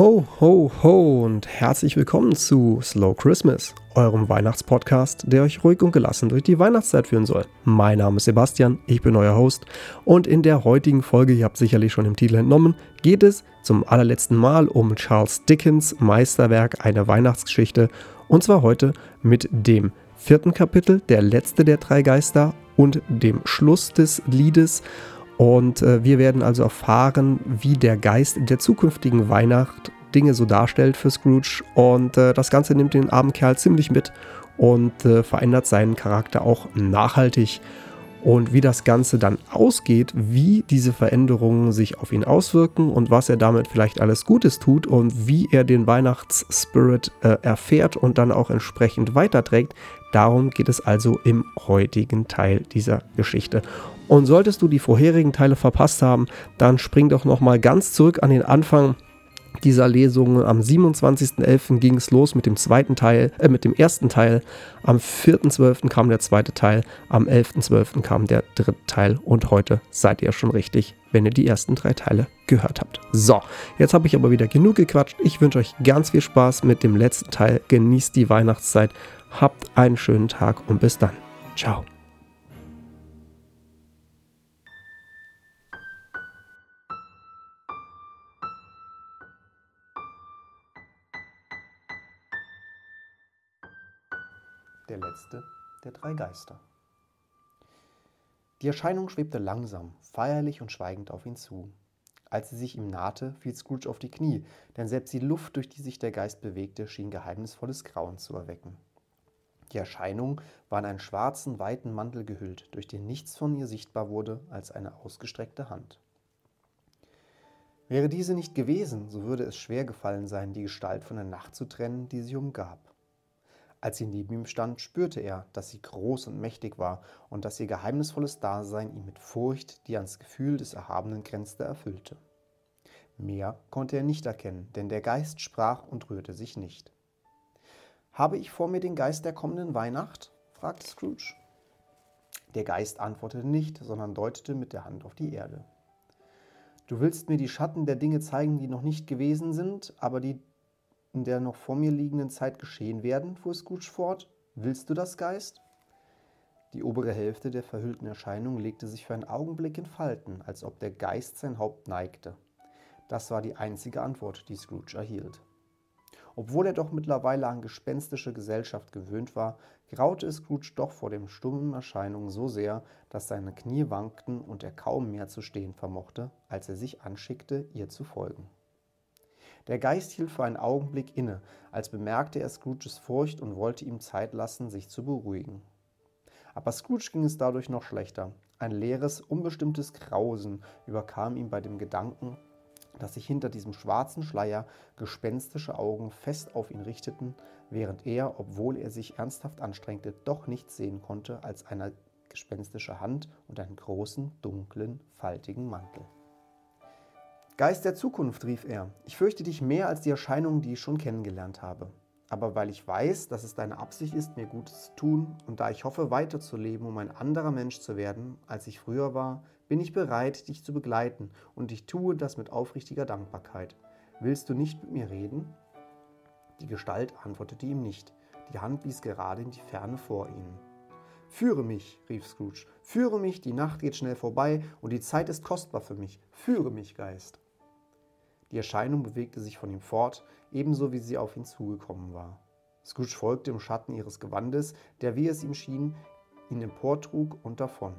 Ho, ho, ho und herzlich willkommen zu Slow Christmas, eurem Weihnachtspodcast, der euch ruhig und gelassen durch die Weihnachtszeit führen soll. Mein Name ist Sebastian, ich bin euer Host und in der heutigen Folge, ihr habt sicherlich schon im Titel entnommen, geht es zum allerletzten Mal um Charles Dickens Meisterwerk Eine Weihnachtsgeschichte und zwar heute mit dem vierten Kapitel, der letzte der drei Geister und dem Schluss des Liedes und äh, wir werden also erfahren, wie der Geist der zukünftigen Weihnacht Dinge so darstellt für Scrooge. Und äh, das Ganze nimmt den armen Kerl ziemlich mit und äh, verändert seinen Charakter auch nachhaltig. Und wie das Ganze dann ausgeht, wie diese Veränderungen sich auf ihn auswirken und was er damit vielleicht alles Gutes tut und wie er den Weihnachtsspirit äh, erfährt und dann auch entsprechend weiterträgt, darum geht es also im heutigen Teil dieser Geschichte. Und solltest du die vorherigen Teile verpasst haben, dann spring doch nochmal ganz zurück an den Anfang dieser Lesung. Am 27.11. ging es los mit dem zweiten Teil, äh, mit dem ersten Teil. Am 4.12. kam der zweite Teil. Am 11.12. kam der dritte Teil. Und heute seid ihr schon richtig, wenn ihr die ersten drei Teile gehört habt. So, jetzt habe ich aber wieder genug gequatscht. Ich wünsche euch ganz viel Spaß mit dem letzten Teil. Genießt die Weihnachtszeit. Habt einen schönen Tag und bis dann. Ciao. Letzte der drei Geister. Die Erscheinung schwebte langsam, feierlich und schweigend auf ihn zu. Als sie sich ihm nahte, fiel Scrooge auf die Knie, denn selbst die Luft, durch die sich der Geist bewegte, schien geheimnisvolles Grauen zu erwecken. Die Erscheinung war in einen schwarzen, weiten Mantel gehüllt, durch den nichts von ihr sichtbar wurde als eine ausgestreckte Hand. Wäre diese nicht gewesen, so würde es schwer gefallen sein, die Gestalt von der Nacht zu trennen, die sie umgab. Als sie neben ihm stand, spürte er, dass sie groß und mächtig war und dass ihr geheimnisvolles Dasein ihn mit Furcht, die ans Gefühl des Erhabenen grenzte, erfüllte. Mehr konnte er nicht erkennen, denn der Geist sprach und rührte sich nicht. Habe ich vor mir den Geist der kommenden Weihnacht? fragte Scrooge. Der Geist antwortete nicht, sondern deutete mit der Hand auf die Erde. Du willst mir die Schatten der Dinge zeigen, die noch nicht gewesen sind, aber die in der noch vor mir liegenden Zeit geschehen werden, fuhr Scrooge fort. Willst du das, Geist? Die obere Hälfte der verhüllten Erscheinung legte sich für einen Augenblick in Falten, als ob der Geist sein Haupt neigte. Das war die einzige Antwort, die Scrooge erhielt. Obwohl er doch mittlerweile an gespenstische Gesellschaft gewöhnt war, graute Scrooge doch vor dem stummen Erscheinung so sehr, dass seine Knie wankten und er kaum mehr zu stehen vermochte, als er sich anschickte, ihr zu folgen. Der Geist hielt für einen Augenblick inne, als bemerkte er Scrooges Furcht und wollte ihm Zeit lassen, sich zu beruhigen. Aber Scrooge ging es dadurch noch schlechter. Ein leeres, unbestimmtes Grausen überkam ihn bei dem Gedanken, dass sich hinter diesem schwarzen Schleier gespenstische Augen fest auf ihn richteten, während er, obwohl er sich ernsthaft anstrengte, doch nichts sehen konnte als eine gespenstische Hand und einen großen, dunklen, faltigen Mantel. Geist der Zukunft, rief er, ich fürchte dich mehr als die Erscheinungen, die ich schon kennengelernt habe. Aber weil ich weiß, dass es deine Absicht ist, mir Gutes zu tun, und da ich hoffe, weiterzuleben, um ein anderer Mensch zu werden, als ich früher war, bin ich bereit, dich zu begleiten, und ich tue das mit aufrichtiger Dankbarkeit. Willst du nicht mit mir reden? Die Gestalt antwortete ihm nicht. Die Hand wies gerade in die Ferne vor ihnen. Führe mich, rief Scrooge, führe mich, die Nacht geht schnell vorbei und die Zeit ist kostbar für mich. Führe mich, Geist. Die Erscheinung bewegte sich von ihm fort, ebenso wie sie auf ihn zugekommen war. Scrooge folgte im Schatten ihres Gewandes, der, wie es ihm schien, ihn emportrug und davon.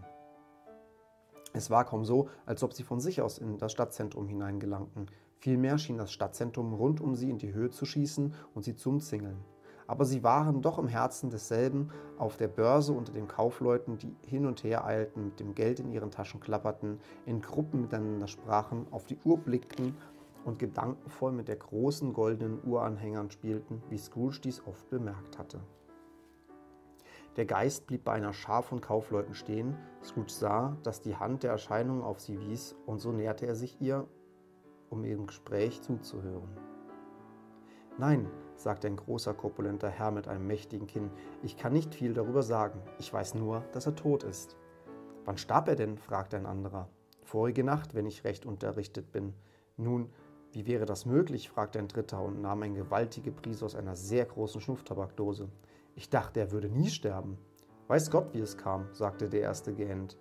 Es war kaum so, als ob sie von sich aus in das Stadtzentrum hineingelangten. Vielmehr schien das Stadtzentrum rund um sie in die Höhe zu schießen und sie zu umzingeln. Aber sie waren doch im Herzen desselben, auf der Börse unter den Kaufleuten, die hin und her eilten, mit dem Geld in ihren Taschen klapperten, in Gruppen miteinander sprachen, auf die Uhr blickten und gedankenvoll mit der großen goldenen Uranhängern spielten, wie Scrooge dies oft bemerkt hatte. Der Geist blieb bei einer Schar von Kaufleuten stehen. Scrooge sah, dass die Hand der Erscheinung auf sie wies, und so näherte er sich ihr, um ihrem Gespräch zuzuhören. Nein, sagte ein großer, korpulenter Herr mit einem mächtigen Kinn, ich kann nicht viel darüber sagen. Ich weiß nur, dass er tot ist. Wann starb er denn? fragte ein anderer. Vorige Nacht, wenn ich recht unterrichtet bin. Nun, Wie wäre das möglich? fragte ein Dritter und nahm eine gewaltige Prise aus einer sehr großen Schnupftabakdose. Ich dachte, er würde nie sterben. Weiß Gott, wie es kam, sagte der Erste gähnend.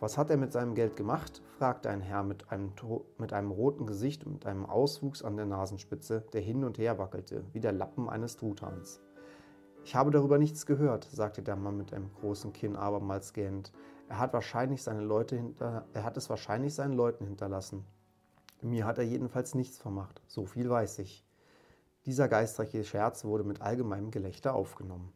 Was hat er mit seinem Geld gemacht? fragte ein Herr mit einem, mit einem roten Gesicht und einem Auswuchs an der Nasenspitze, der hin und her wackelte, wie der Lappen eines Truthahns. Ich habe darüber nichts gehört, sagte der Mann mit einem großen Kinn abermals gähnend. Er hat, wahrscheinlich seine Leute hinter, er hat es wahrscheinlich seinen Leuten hinterlassen. Mir hat er jedenfalls nichts vermacht, so viel weiß ich. Dieser geistreiche Scherz wurde mit allgemeinem Gelächter aufgenommen.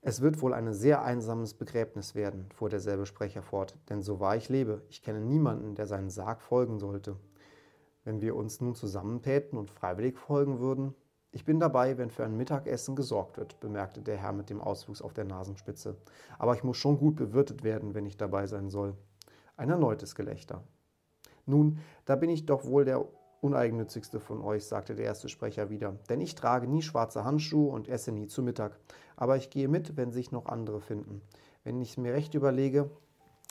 Es wird wohl ein sehr einsames Begräbnis werden, fuhr derselbe Sprecher fort, denn so wahr ich lebe, ich kenne niemanden, der seinen Sarg folgen sollte. Wenn wir uns nun zusammentäten und freiwillig folgen würden, ich bin dabei, wenn für ein Mittagessen gesorgt wird, bemerkte der Herr mit dem Auswuchs auf der Nasenspitze. Aber ich muss schon gut bewirtet werden, wenn ich dabei sein soll. Ein erneutes Gelächter. Nun, da bin ich doch wohl der uneigennützigste von euch, sagte der erste Sprecher wieder, denn ich trage nie schwarze Handschuhe und esse nie zu Mittag. Aber ich gehe mit, wenn sich noch andere finden. Wenn ich es mir recht überlege,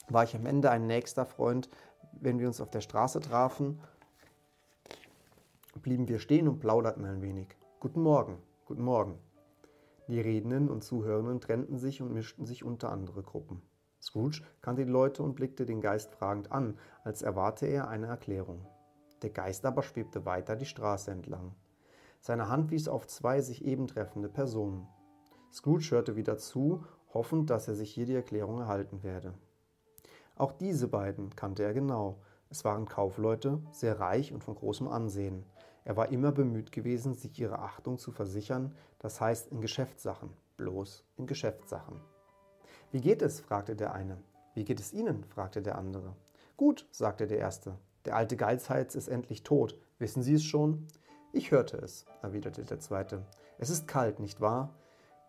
war ich am Ende ein nächster Freund, wenn wir uns auf der Straße trafen, blieben wir stehen und plauderten ein wenig. Guten Morgen, guten Morgen. Die Redenden und Zuhörenden trennten sich und mischten sich unter andere Gruppen. Scrooge kannte die Leute und blickte den Geist fragend an, als erwarte er eine Erklärung. Der Geist aber schwebte weiter die Straße entlang. Seine Hand wies auf zwei sich eben treffende Personen. Scrooge hörte wieder zu, hoffend, dass er sich hier die Erklärung erhalten werde. Auch diese beiden kannte er genau. Es waren Kaufleute, sehr reich und von großem Ansehen. Er war immer bemüht gewesen, sich ihre Achtung zu versichern, das heißt in Geschäftssachen, bloß in Geschäftssachen. Wie geht es? fragte der eine. Wie geht es Ihnen? fragte der andere. Gut, sagte der erste. Der alte Geizhals ist endlich tot. Wissen Sie es schon? Ich hörte es, erwiderte der zweite. Es ist kalt, nicht wahr?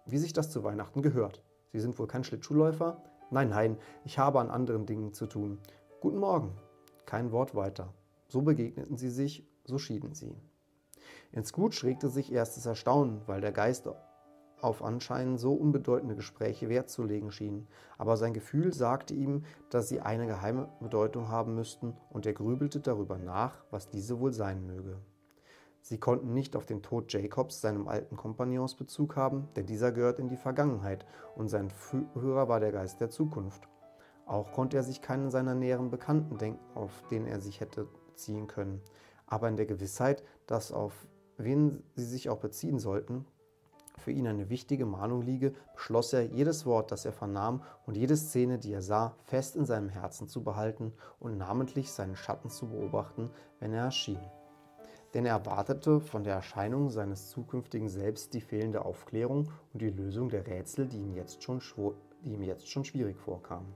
Wie sich das zu Weihnachten gehört. Sie sind wohl kein Schlittschuhläufer? Nein, nein, ich habe an anderen Dingen zu tun. Guten Morgen. Kein Wort weiter. So begegneten sie sich, so schieden sie. In Scrooge regte sich erstes Erstaunen, weil der Geist auf anscheinend so unbedeutende Gespräche Wert zu legen schien, aber sein Gefühl sagte ihm, dass sie eine geheime Bedeutung haben müssten, und er grübelte darüber nach, was diese wohl sein möge. Sie konnten nicht auf den Tod Jacobs, seinem alten Kompagnons, Bezug haben, denn dieser gehört in die Vergangenheit und sein Führer war der Geist der Zukunft. Auch konnte er sich keinen seiner näheren Bekannten denken, auf den er sich hätte beziehen können. Aber in der Gewissheit, dass auf wen sie sich auch beziehen sollten, für ihn eine wichtige Mahnung liege, beschloss er, jedes Wort, das er vernahm und jede Szene, die er sah, fest in seinem Herzen zu behalten und namentlich seinen Schatten zu beobachten, wenn er erschien. Denn er erwartete von der Erscheinung seines zukünftigen Selbst die fehlende Aufklärung und die Lösung der Rätsel, die ihm jetzt schon, die ihm jetzt schon schwierig vorkamen.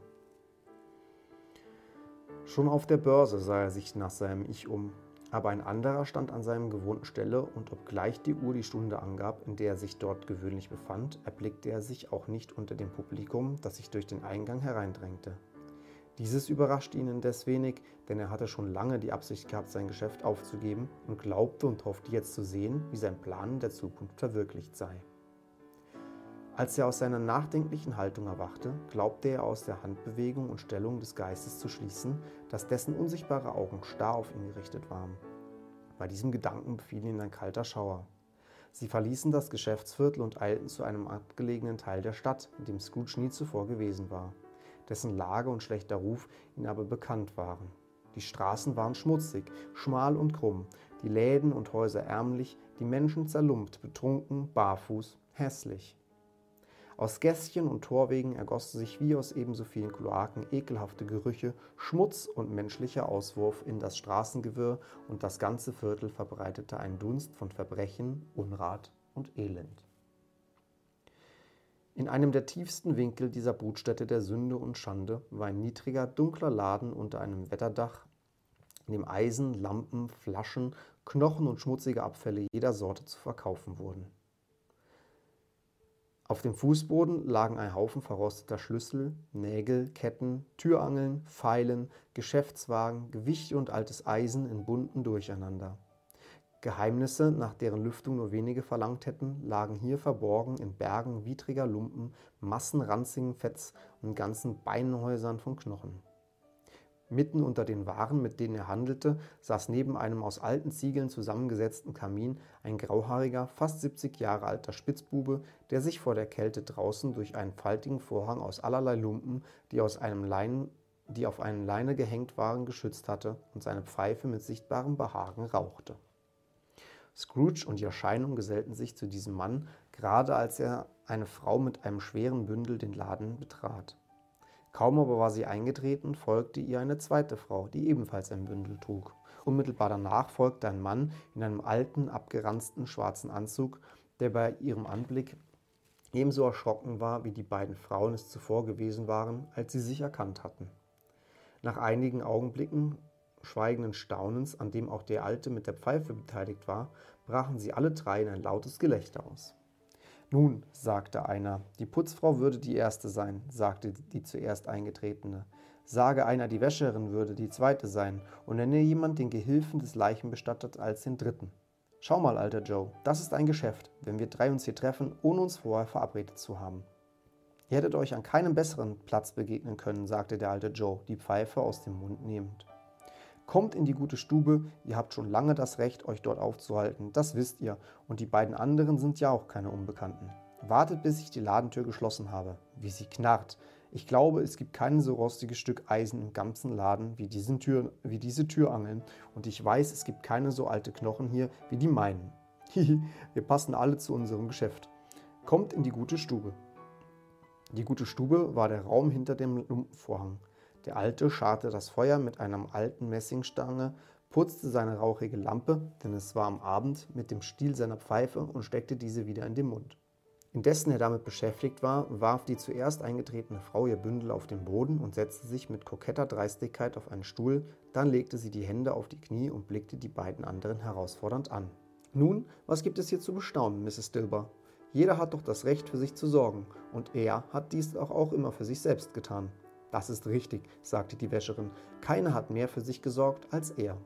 Schon auf der Börse sah er sich nach seinem Ich um aber ein anderer stand an seiner gewohnten Stelle, und obgleich die Uhr die Stunde angab, in der er sich dort gewöhnlich befand, erblickte er sich auch nicht unter dem Publikum, das sich durch den Eingang hereindrängte. Dieses überraschte ihn indes wenig, denn er hatte schon lange die Absicht gehabt, sein Geschäft aufzugeben und glaubte und hoffte jetzt zu sehen, wie sein Plan in der Zukunft verwirklicht sei. Als er aus seiner nachdenklichen Haltung erwachte, glaubte er aus der Handbewegung und Stellung des Geistes zu schließen, dass dessen unsichtbare Augen starr auf ihn gerichtet waren. Bei diesem Gedanken befiel ihn ein kalter Schauer. Sie verließen das Geschäftsviertel und eilten zu einem abgelegenen Teil der Stadt, in dem Scrooge nie zuvor gewesen war, dessen Lage und schlechter Ruf ihm aber bekannt waren. Die Straßen waren schmutzig, schmal und krumm, die Läden und Häuser ärmlich, die Menschen zerlumpt, betrunken, barfuß, hässlich. Aus Gässchen und Torwegen ergossen sich wie aus ebenso vielen Kloaken ekelhafte Gerüche, Schmutz und menschlicher Auswurf in das Straßengewirr und das ganze Viertel verbreitete einen Dunst von Verbrechen, Unrat und Elend. In einem der tiefsten Winkel dieser Brutstätte der Sünde und Schande war ein niedriger, dunkler Laden unter einem Wetterdach, in dem Eisen, Lampen, Flaschen, Knochen und schmutzige Abfälle jeder Sorte zu verkaufen wurden. Auf dem Fußboden lagen ein Haufen verrosteter Schlüssel, Nägel, Ketten, Türangeln, Pfeilen, Geschäftswagen, Gewichte und altes Eisen in bunten Durcheinander. Geheimnisse, nach deren Lüftung nur wenige verlangt hätten, lagen hier verborgen in Bergen widriger Lumpen, Massen ranzigen Fetts und ganzen Beinhäusern von Knochen. Mitten unter den Waren, mit denen er handelte, saß neben einem aus alten Ziegeln zusammengesetzten Kamin ein grauhaariger, fast 70 Jahre alter Spitzbube, der sich vor der Kälte draußen durch einen faltigen Vorhang aus allerlei Lumpen, die, aus einem Leinen, die auf eine Leine gehängt waren, geschützt hatte und seine Pfeife mit sichtbarem Behagen rauchte. Scrooge und die Erscheinung gesellten sich zu diesem Mann, gerade als er eine Frau mit einem schweren Bündel den Laden betrat. Kaum aber war sie eingetreten, folgte ihr eine zweite Frau, die ebenfalls ein Bündel trug. Unmittelbar danach folgte ein Mann in einem alten, abgeranzten schwarzen Anzug, der bei ihrem Anblick ebenso erschrocken war, wie die beiden Frauen es zuvor gewesen waren, als sie sich erkannt hatten. Nach einigen Augenblicken schweigenden Staunens, an dem auch der Alte mit der Pfeife beteiligt war, brachen sie alle drei in ein lautes Gelächter aus. Nun, sagte einer, die Putzfrau würde die erste sein, sagte die zuerst eingetretene. Sage einer, die Wäscherin würde die zweite sein, und nenne jemand den Gehilfen des Leichenbestatters als den dritten. Schau mal, alter Joe, das ist ein Geschäft, wenn wir drei uns hier treffen, ohne uns vorher verabredet zu haben. Ihr hättet euch an keinem besseren Platz begegnen können, sagte der alte Joe, die Pfeife aus dem Mund nehmend. Kommt in die gute Stube, ihr habt schon lange das Recht, euch dort aufzuhalten, das wisst ihr, und die beiden anderen sind ja auch keine Unbekannten. Wartet, bis ich die Ladentür geschlossen habe. Wie sie knarrt. Ich glaube, es gibt kein so rostiges Stück Eisen im ganzen Laden wie, diesen Tür, wie diese Türangeln, und ich weiß, es gibt keine so alte Knochen hier wie die meinen. Hihi, wir passen alle zu unserem Geschäft. Kommt in die gute Stube. Die gute Stube war der Raum hinter dem Lumpenvorhang. Der Alte scharte das Feuer mit einer alten Messingstange, putzte seine rauchige Lampe, denn es war am Abend, mit dem Stiel seiner Pfeife und steckte diese wieder in den Mund. Indessen er damit beschäftigt war, warf die zuerst eingetretene Frau ihr Bündel auf den Boden und setzte sich mit koketter Dreistigkeit auf einen Stuhl, dann legte sie die Hände auf die Knie und blickte die beiden anderen herausfordernd an. Nun, was gibt es hier zu bestaunen, Mrs. Dilber? Jeder hat doch das Recht, für sich zu sorgen, und er hat dies auch, auch immer für sich selbst getan. Das ist richtig, sagte die Wäscherin. Keiner hat mehr für sich gesorgt als er.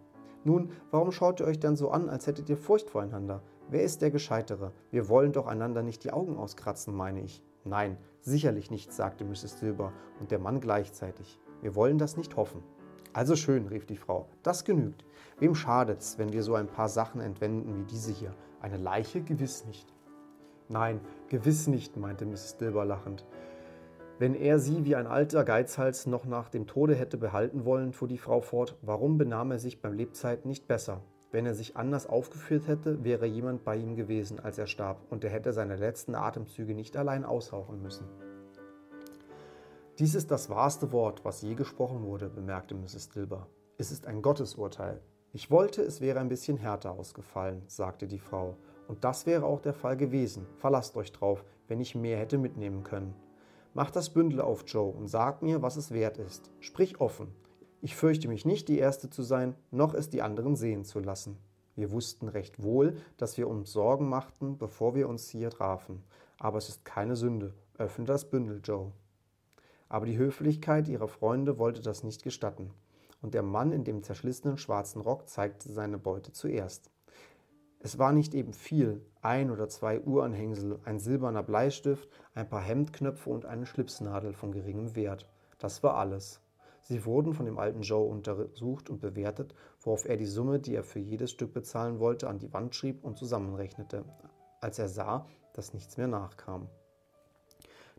Nun, warum schaut ihr euch dann so an, als hättet ihr Furcht voreinander? Wer ist der Gescheitere? Wir wollen doch einander nicht die Augen auskratzen, meine ich. Nein, sicherlich nicht, sagte Mrs. Silber und der Mann gleichzeitig. Wir wollen das nicht hoffen. Also schön, rief die Frau, das genügt. Wem schadet's, wenn wir so ein paar Sachen entwenden wie diese hier? Eine Leiche gewiss nicht. Nein, gewiss nicht, meinte Mrs. Dilber lachend. Wenn er sie wie ein alter Geizhals noch nach dem Tode hätte behalten wollen, fuhr die Frau fort, warum benahm er sich beim Lebzeiten nicht besser? Wenn er sich anders aufgeführt hätte, wäre jemand bei ihm gewesen, als er starb, und er hätte seine letzten Atemzüge nicht allein aushauchen müssen. Dies ist das wahrste Wort, was je gesprochen wurde, bemerkte Mrs. Dilber. Es ist ein Gottesurteil. Ich wollte, es wäre ein bisschen härter ausgefallen, sagte die Frau. Und das wäre auch der Fall gewesen. Verlasst euch drauf, wenn ich mehr hätte mitnehmen können. Mach das Bündel auf, Joe, und sag mir, was es wert ist. Sprich offen. Ich fürchte mich nicht, die Erste zu sein, noch es die anderen sehen zu lassen. Wir wussten recht wohl, dass wir uns Sorgen machten, bevor wir uns hier trafen. Aber es ist keine Sünde. Öffne das Bündel, Joe. Aber die Höflichkeit ihrer Freunde wollte das nicht gestatten. Und der Mann in dem zerschlissenen schwarzen Rock zeigte seine Beute zuerst. Es war nicht eben viel, ein oder zwei Uhranhängsel, ein silberner Bleistift, ein paar Hemdknöpfe und eine Schlipsnadel von geringem Wert. Das war alles. Sie wurden von dem alten Joe untersucht und bewertet, worauf er die Summe, die er für jedes Stück bezahlen wollte, an die Wand schrieb und zusammenrechnete, als er sah, dass nichts mehr nachkam.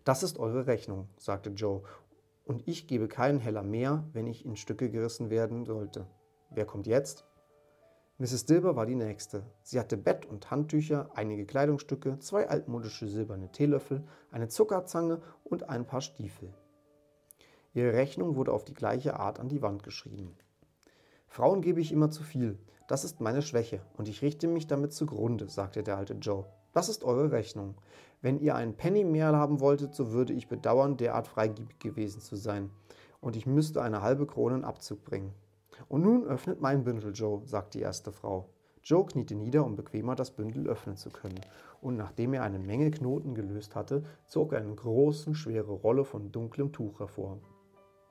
Das ist eure Rechnung, sagte Joe, und ich gebe keinen Heller mehr, wenn ich in Stücke gerissen werden sollte. Wer kommt jetzt? Mrs. Dilber war die nächste. Sie hatte Bett und Handtücher, einige Kleidungsstücke, zwei altmodische silberne Teelöffel, eine Zuckerzange und ein paar Stiefel. Ihre Rechnung wurde auf die gleiche Art an die Wand geschrieben. Frauen gebe ich immer zu viel. Das ist meine Schwäche und ich richte mich damit zugrunde, sagte der alte Joe. Das ist eure Rechnung. Wenn ihr einen Penny mehr haben wolltet, so würde ich bedauern, derart freigebig gewesen zu sein. Und ich müsste eine halbe Krone in Abzug bringen. Und nun öffnet mein Bündel, Joe, sagt die erste Frau. Joe kniete nieder, um bequemer das Bündel öffnen zu können, und nachdem er eine Menge Knoten gelöst hatte, zog er eine große, schwere Rolle von dunklem Tuch hervor.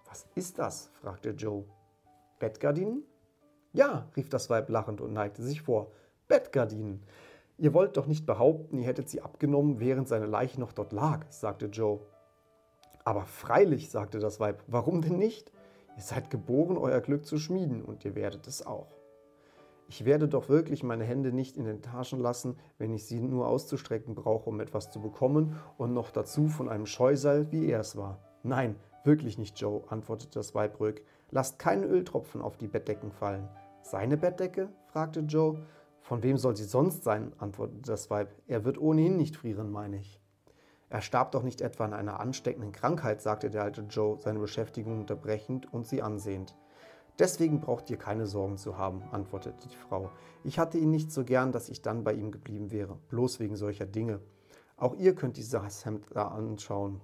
Was ist das? fragte Joe. Bettgardinen? Ja, rief das Weib lachend und neigte sich vor. Bettgardinen. Ihr wollt doch nicht behaupten, ihr hättet sie abgenommen, während seine Leiche noch dort lag, sagte Joe. Aber freilich, sagte das Weib, warum denn nicht? Ihr seid geboren, euer Glück zu schmieden, und ihr werdet es auch. Ich werde doch wirklich meine Hände nicht in den Taschen lassen, wenn ich sie nur auszustrecken brauche, um etwas zu bekommen, und noch dazu von einem Scheusal, wie er es war. Nein, wirklich nicht, Joe, antwortete das Weib ruhig. Lasst keinen Öltropfen auf die Bettdecken fallen. Seine Bettdecke? fragte Joe. Von wem soll sie sonst sein? antwortete das Weib. Er wird ohnehin nicht frieren, meine ich. Er starb doch nicht etwa an einer ansteckenden Krankheit, sagte der alte Joe, seine Beschäftigung unterbrechend und sie ansehend. Deswegen braucht ihr keine Sorgen zu haben, antwortete die Frau. Ich hatte ihn nicht so gern, dass ich dann bei ihm geblieben wäre, bloß wegen solcher Dinge. Auch ihr könnt dieses Hemd da anschauen,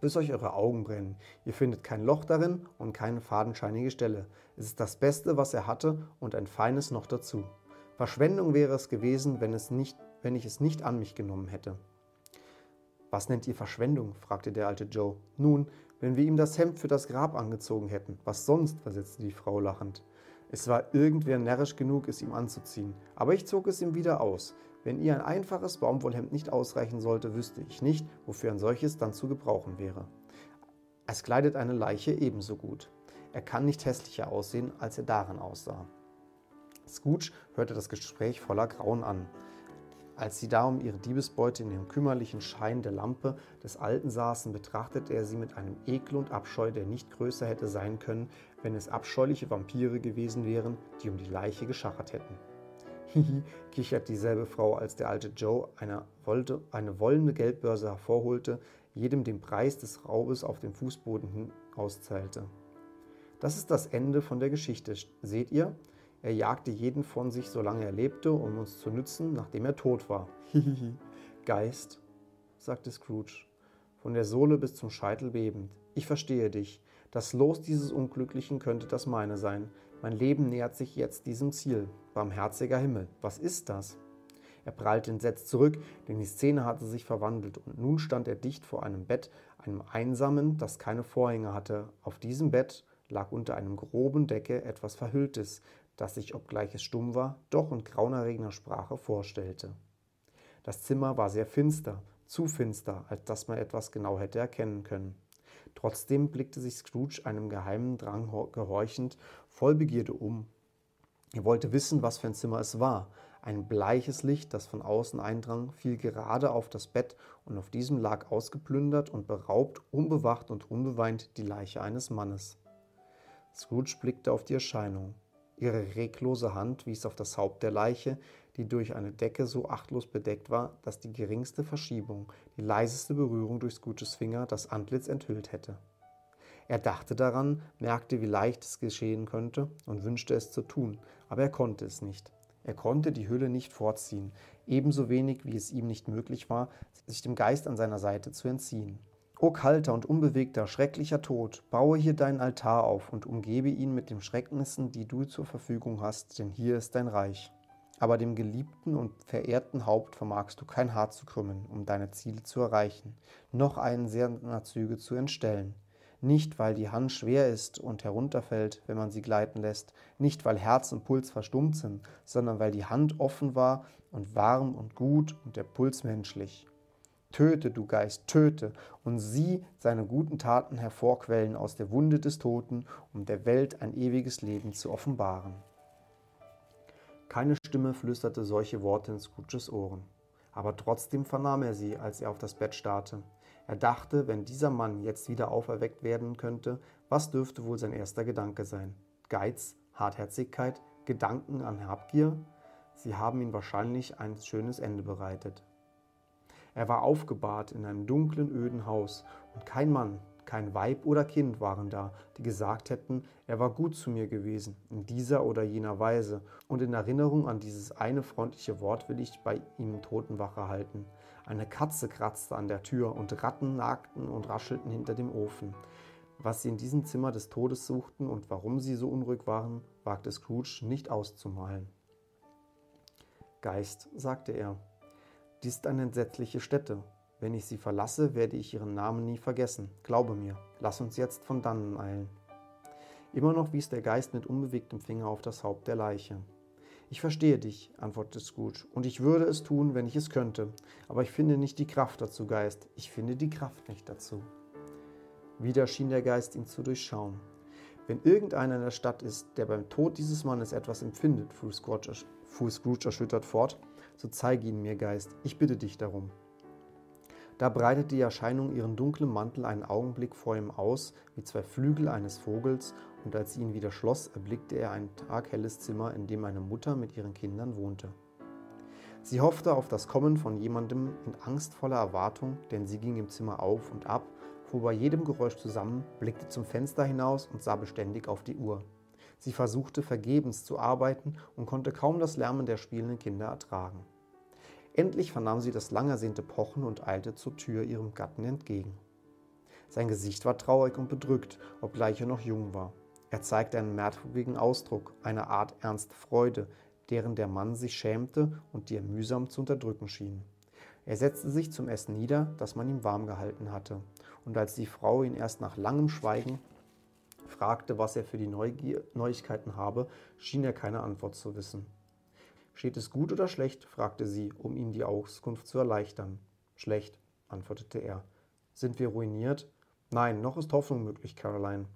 bis euch eure Augen brennen. Ihr findet kein Loch darin und keine fadenscheinige Stelle. Es ist das Beste, was er hatte und ein feines noch dazu. Verschwendung wäre es gewesen, wenn, es nicht, wenn ich es nicht an mich genommen hätte. Was nennt ihr Verschwendung? fragte der alte Joe. Nun, wenn wir ihm das Hemd für das Grab angezogen hätten. Was sonst? versetzte die Frau lachend. Es war irgendwer närrisch genug, es ihm anzuziehen, aber ich zog es ihm wieder aus. Wenn ihr ein einfaches Baumwollhemd nicht ausreichen sollte, wüsste ich nicht, wofür ein solches dann zu gebrauchen wäre. Es kleidet eine Leiche ebenso gut. Er kann nicht hässlicher aussehen, als er darin aussah. Scrooge hörte das Gespräch voller Grauen an. Als sie da um ihre Diebesbeute in dem kümmerlichen Schein der Lampe des Alten saßen, betrachtete er sie mit einem Ekel und Abscheu, der nicht größer hätte sein können, wenn es abscheuliche Vampire gewesen wären, die um die Leiche geschachert hätten. Hihi, kichert dieselbe Frau, als der alte Joe eine, wollte, eine wollende Geldbörse hervorholte, jedem den Preis des Raubes auf den Fußboden hin auszahlte. Das ist das Ende von der Geschichte, seht ihr? Er jagte jeden von sich, solange er lebte, um uns zu nützen, nachdem er tot war. Hihihi. Geist, sagte Scrooge, von der Sohle bis zum Scheitel bebend. Ich verstehe dich. Das Los dieses Unglücklichen könnte das meine sein. Mein Leben nähert sich jetzt diesem Ziel. Barmherziger Himmel, was ist das? Er prallte entsetzt zurück, denn die Szene hatte sich verwandelt, und nun stand er dicht vor einem Bett, einem einsamen, das keine Vorhänge hatte. Auf diesem Bett lag unter einem groben Decke etwas Verhülltes, das sich, obgleich es stumm war, doch in grauenerregender Sprache vorstellte. Das Zimmer war sehr finster, zu finster, als dass man etwas genau hätte erkennen können. Trotzdem blickte sich Scrooge einem geheimen Drang gehorchend voll Begierde um. Er wollte wissen, was für ein Zimmer es war. Ein bleiches Licht, das von außen eindrang, fiel gerade auf das Bett und auf diesem lag ausgeplündert und beraubt, unbewacht und unbeweint die Leiche eines Mannes. Scrooge blickte auf die Erscheinung. Ihre reglose Hand wies auf das Haupt der Leiche, die durch eine Decke so achtlos bedeckt war, dass die geringste Verschiebung, die leiseste Berührung durch Scrooges Finger das Antlitz enthüllt hätte. Er dachte daran, merkte, wie leicht es geschehen könnte und wünschte es zu tun, aber er konnte es nicht. Er konnte die Hülle nicht vorziehen, ebenso wenig wie es ihm nicht möglich war, sich dem Geist an seiner Seite zu entziehen. O kalter und unbewegter, schrecklicher Tod, baue hier deinen Altar auf und umgebe ihn mit den Schrecknissen, die du zur Verfügung hast, denn hier ist dein Reich. Aber dem geliebten und verehrten Haupt vermagst du kein Haar zu krümmen, um deine Ziele zu erreichen, noch einen seiner Züge zu entstellen. Nicht, weil die Hand schwer ist und herunterfällt, wenn man sie gleiten lässt, nicht, weil Herz und Puls verstummt sind, sondern weil die Hand offen war und warm und gut und der Puls menschlich. Töte, du Geist, töte und sieh seine guten Taten hervorquellen aus der Wunde des Toten, um der Welt ein ewiges Leben zu offenbaren. Keine Stimme flüsterte solche Worte in Scrooges Ohren, aber trotzdem vernahm er sie, als er auf das Bett starrte. Er dachte, wenn dieser Mann jetzt wieder auferweckt werden könnte, was dürfte wohl sein erster Gedanke sein? Geiz, Hartherzigkeit, Gedanken an Habgier? Sie haben ihm wahrscheinlich ein schönes Ende bereitet. Er war aufgebahrt in einem dunklen, öden Haus, und kein Mann, kein Weib oder Kind waren da, die gesagt hätten, er war gut zu mir gewesen, in dieser oder jener Weise, und in Erinnerung an dieses eine freundliche Wort will ich bei ihm Totenwache halten. Eine Katze kratzte an der Tür, und Ratten nagten und raschelten hinter dem Ofen. Was sie in diesem Zimmer des Todes suchten und warum sie so unruhig waren, wagte Scrooge nicht auszumalen. Geist, sagte er, dies ist eine entsetzliche Stätte. Wenn ich sie verlasse, werde ich ihren Namen nie vergessen. Glaube mir, lass uns jetzt von dannen eilen. Immer noch wies der Geist mit unbewegtem Finger auf das Haupt der Leiche. Ich verstehe dich, antwortete Scrooge, und ich würde es tun, wenn ich es könnte. Aber ich finde nicht die Kraft dazu, Geist. Ich finde die Kraft nicht dazu. Wieder schien der Geist ihn zu durchschauen. Wenn irgendeiner in der Stadt ist, der beim Tod dieses Mannes etwas empfindet, fuhr Scrooge, fuhr Scrooge erschüttert fort, so zeige ihn mir, Geist, ich bitte dich darum. Da breitete die Erscheinung ihren dunklen Mantel einen Augenblick vor ihm aus, wie zwei Flügel eines Vogels, und als sie ihn wieder schloss, erblickte er ein taghelles Zimmer, in dem eine Mutter mit ihren Kindern wohnte. Sie hoffte auf das Kommen von jemandem in angstvoller Erwartung, denn sie ging im Zimmer auf und ab, fuhr bei jedem Geräusch zusammen, blickte zum Fenster hinaus und sah beständig auf die Uhr. Sie versuchte vergebens zu arbeiten und konnte kaum das Lärmen der spielenden Kinder ertragen. Endlich vernahm sie das lang ersehnte Pochen und eilte zur Tür ihrem Gatten entgegen. Sein Gesicht war traurig und bedrückt, obgleich er noch jung war. Er zeigte einen merkwürdigen Ausdruck, eine Art ernste Freude, deren der Mann sich schämte und die er mühsam zu unterdrücken schien. Er setzte sich zum Essen nieder, das man ihm warm gehalten hatte, und als die Frau ihn erst nach langem Schweigen fragte, was er für die Neugier Neuigkeiten habe, schien er keine Antwort zu wissen. Steht es gut oder schlecht? fragte sie, um ihm die Auskunft zu erleichtern. Schlecht, antwortete er. Sind wir ruiniert? Nein, noch ist Hoffnung möglich, Caroline.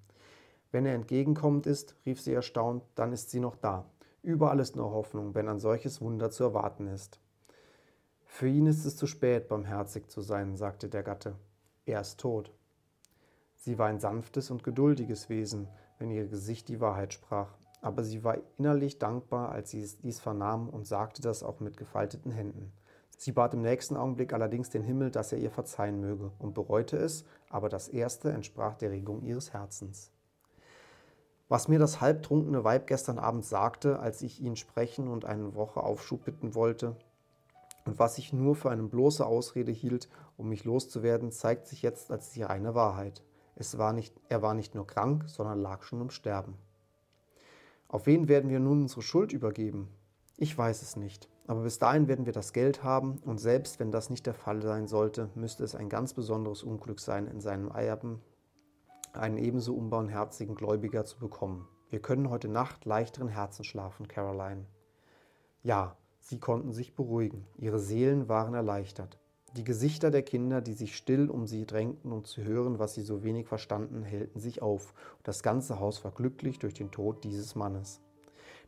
Wenn er entgegenkommend ist, rief sie erstaunt, dann ist sie noch da. Überall ist nur Hoffnung, wenn ein solches Wunder zu erwarten ist. Für ihn ist es zu spät, barmherzig zu sein, sagte der Gatte. Er ist tot. Sie war ein sanftes und geduldiges Wesen, wenn ihr Gesicht die Wahrheit sprach aber sie war innerlich dankbar, als sie dies vernahm und sagte das auch mit gefalteten Händen. Sie bat im nächsten Augenblick allerdings den Himmel, dass er ihr verzeihen möge, und bereute es, aber das erste entsprach der Regung ihres Herzens. Was mir das halbtrunkene Weib gestern Abend sagte, als ich ihn sprechen und eine Woche Aufschub bitten wollte, und was ich nur für eine bloße Ausrede hielt, um mich loszuwerden, zeigt sich jetzt als die reine Wahrheit. Es war nicht, er war nicht nur krank, sondern lag schon im Sterben. Auf wen werden wir nun unsere Schuld übergeben? Ich weiß es nicht. Aber bis dahin werden wir das Geld haben und selbst wenn das nicht der Fall sein sollte, müsste es ein ganz besonderes Unglück sein, in seinem Erben einen ebenso unbarmherzigen Gläubiger zu bekommen. Wir können heute Nacht leichteren Herzen schlafen, Caroline. Ja, sie konnten sich beruhigen. Ihre Seelen waren erleichtert. Die Gesichter der Kinder, die sich still um sie drängten, um zu hören, was sie so wenig verstanden, hellten sich auf, das ganze Haus war glücklich durch den Tod dieses Mannes.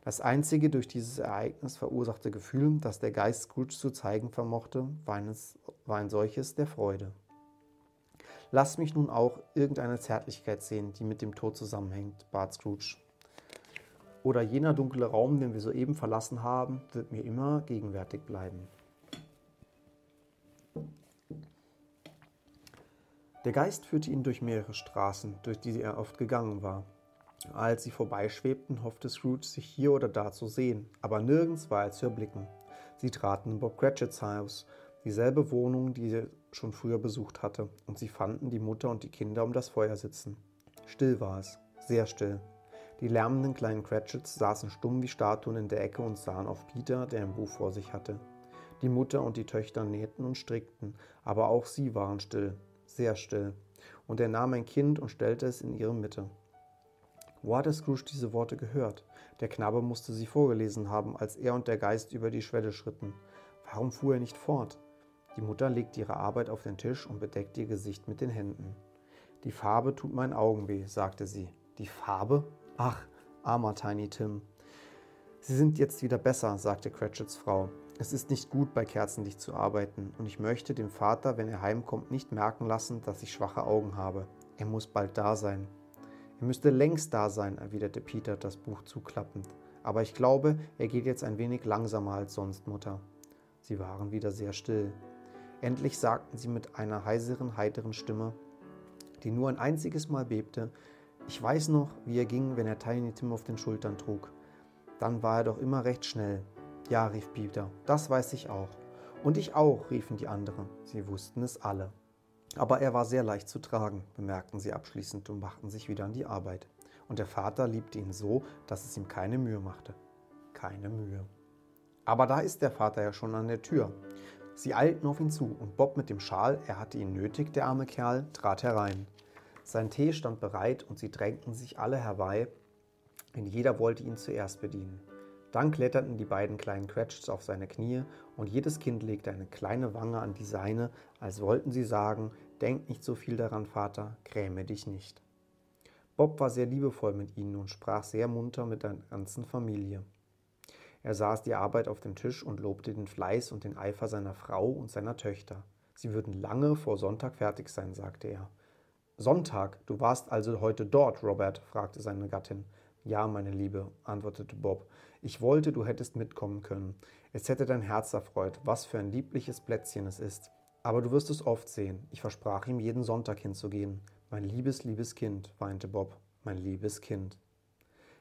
Das einzige durch dieses Ereignis verursachte Gefühl, das der Geist Scrooge zu zeigen vermochte, war, war ein solches der Freude. Lass mich nun auch irgendeine Zärtlichkeit sehen, die mit dem Tod zusammenhängt, bat Scrooge. Oder jener dunkle Raum, den wir soeben verlassen haben, wird mir immer gegenwärtig bleiben. Der Geist führte ihn durch mehrere Straßen, durch die er oft gegangen war. Als sie vorbeischwebten, hoffte Scrooge, sich hier oder da zu sehen, aber nirgends war er zu erblicken. Sie traten in Bob Cratchits Haus, dieselbe Wohnung, die er schon früher besucht hatte, und sie fanden die Mutter und die Kinder um das Feuer sitzen. Still war es, sehr still. Die lärmenden kleinen Cratchits saßen stumm wie Statuen in der Ecke und sahen auf Peter, der ein Buch vor sich hatte. Die Mutter und die Töchter nähten und strickten, aber auch sie waren still, sehr still, und er nahm ein Kind und stellte es in ihre Mitte. Wo hatte Scrooge diese Worte gehört? Der Knabe musste sie vorgelesen haben, als er und der Geist über die Schwelle schritten. Warum fuhr er nicht fort? Die Mutter legte ihre Arbeit auf den Tisch und bedeckte ihr Gesicht mit den Händen. Die Farbe tut meinen Augen weh, sagte sie. Die Farbe? Ach, armer Tiny Tim. Sie sind jetzt wieder besser, sagte Cratchits Frau. Es ist nicht gut, bei Kerzenlicht zu arbeiten, und ich möchte dem Vater, wenn er heimkommt, nicht merken lassen, dass ich schwache Augen habe. Er muss bald da sein. Er müsste längst da sein, erwiderte Peter, das Buch zuklappend. Aber ich glaube, er geht jetzt ein wenig langsamer als sonst, Mutter. Sie waren wieder sehr still. Endlich sagten sie mit einer heiseren, heiteren Stimme, die nur ein einziges Mal bebte, ich weiß noch, wie er ging, wenn er Tiny Tim auf den Schultern trug. Dann war er doch immer recht schnell. Ja, rief Peter, das weiß ich auch. Und ich auch, riefen die anderen. Sie wussten es alle. Aber er war sehr leicht zu tragen, bemerkten sie abschließend und machten sich wieder an die Arbeit. Und der Vater liebte ihn so, dass es ihm keine Mühe machte. Keine Mühe. Aber da ist der Vater ja schon an der Tür. Sie eilten auf ihn zu und Bob mit dem Schal, er hatte ihn nötig, der arme Kerl, trat herein. Sein Tee stand bereit und sie drängten sich alle herbei, denn jeder wollte ihn zuerst bedienen. Dann kletterten die beiden kleinen Cratchits auf seine Knie und jedes Kind legte eine kleine Wange an die seine, als wollten sie sagen, denk nicht so viel daran, Vater, gräme dich nicht. Bob war sehr liebevoll mit ihnen und sprach sehr munter mit der ganzen Familie. Er saß die Arbeit auf dem Tisch und lobte den Fleiß und den Eifer seiner Frau und seiner Töchter. Sie würden lange vor Sonntag fertig sein, sagte er. Sonntag, du warst also heute dort, Robert? fragte seine Gattin. Ja, meine Liebe, antwortete Bob. Ich wollte, du hättest mitkommen können. Es hätte dein Herz erfreut, was für ein liebliches Plätzchen es ist. Aber du wirst es oft sehen. Ich versprach ihm, jeden Sonntag hinzugehen. Mein liebes, liebes Kind, weinte Bob. Mein liebes Kind.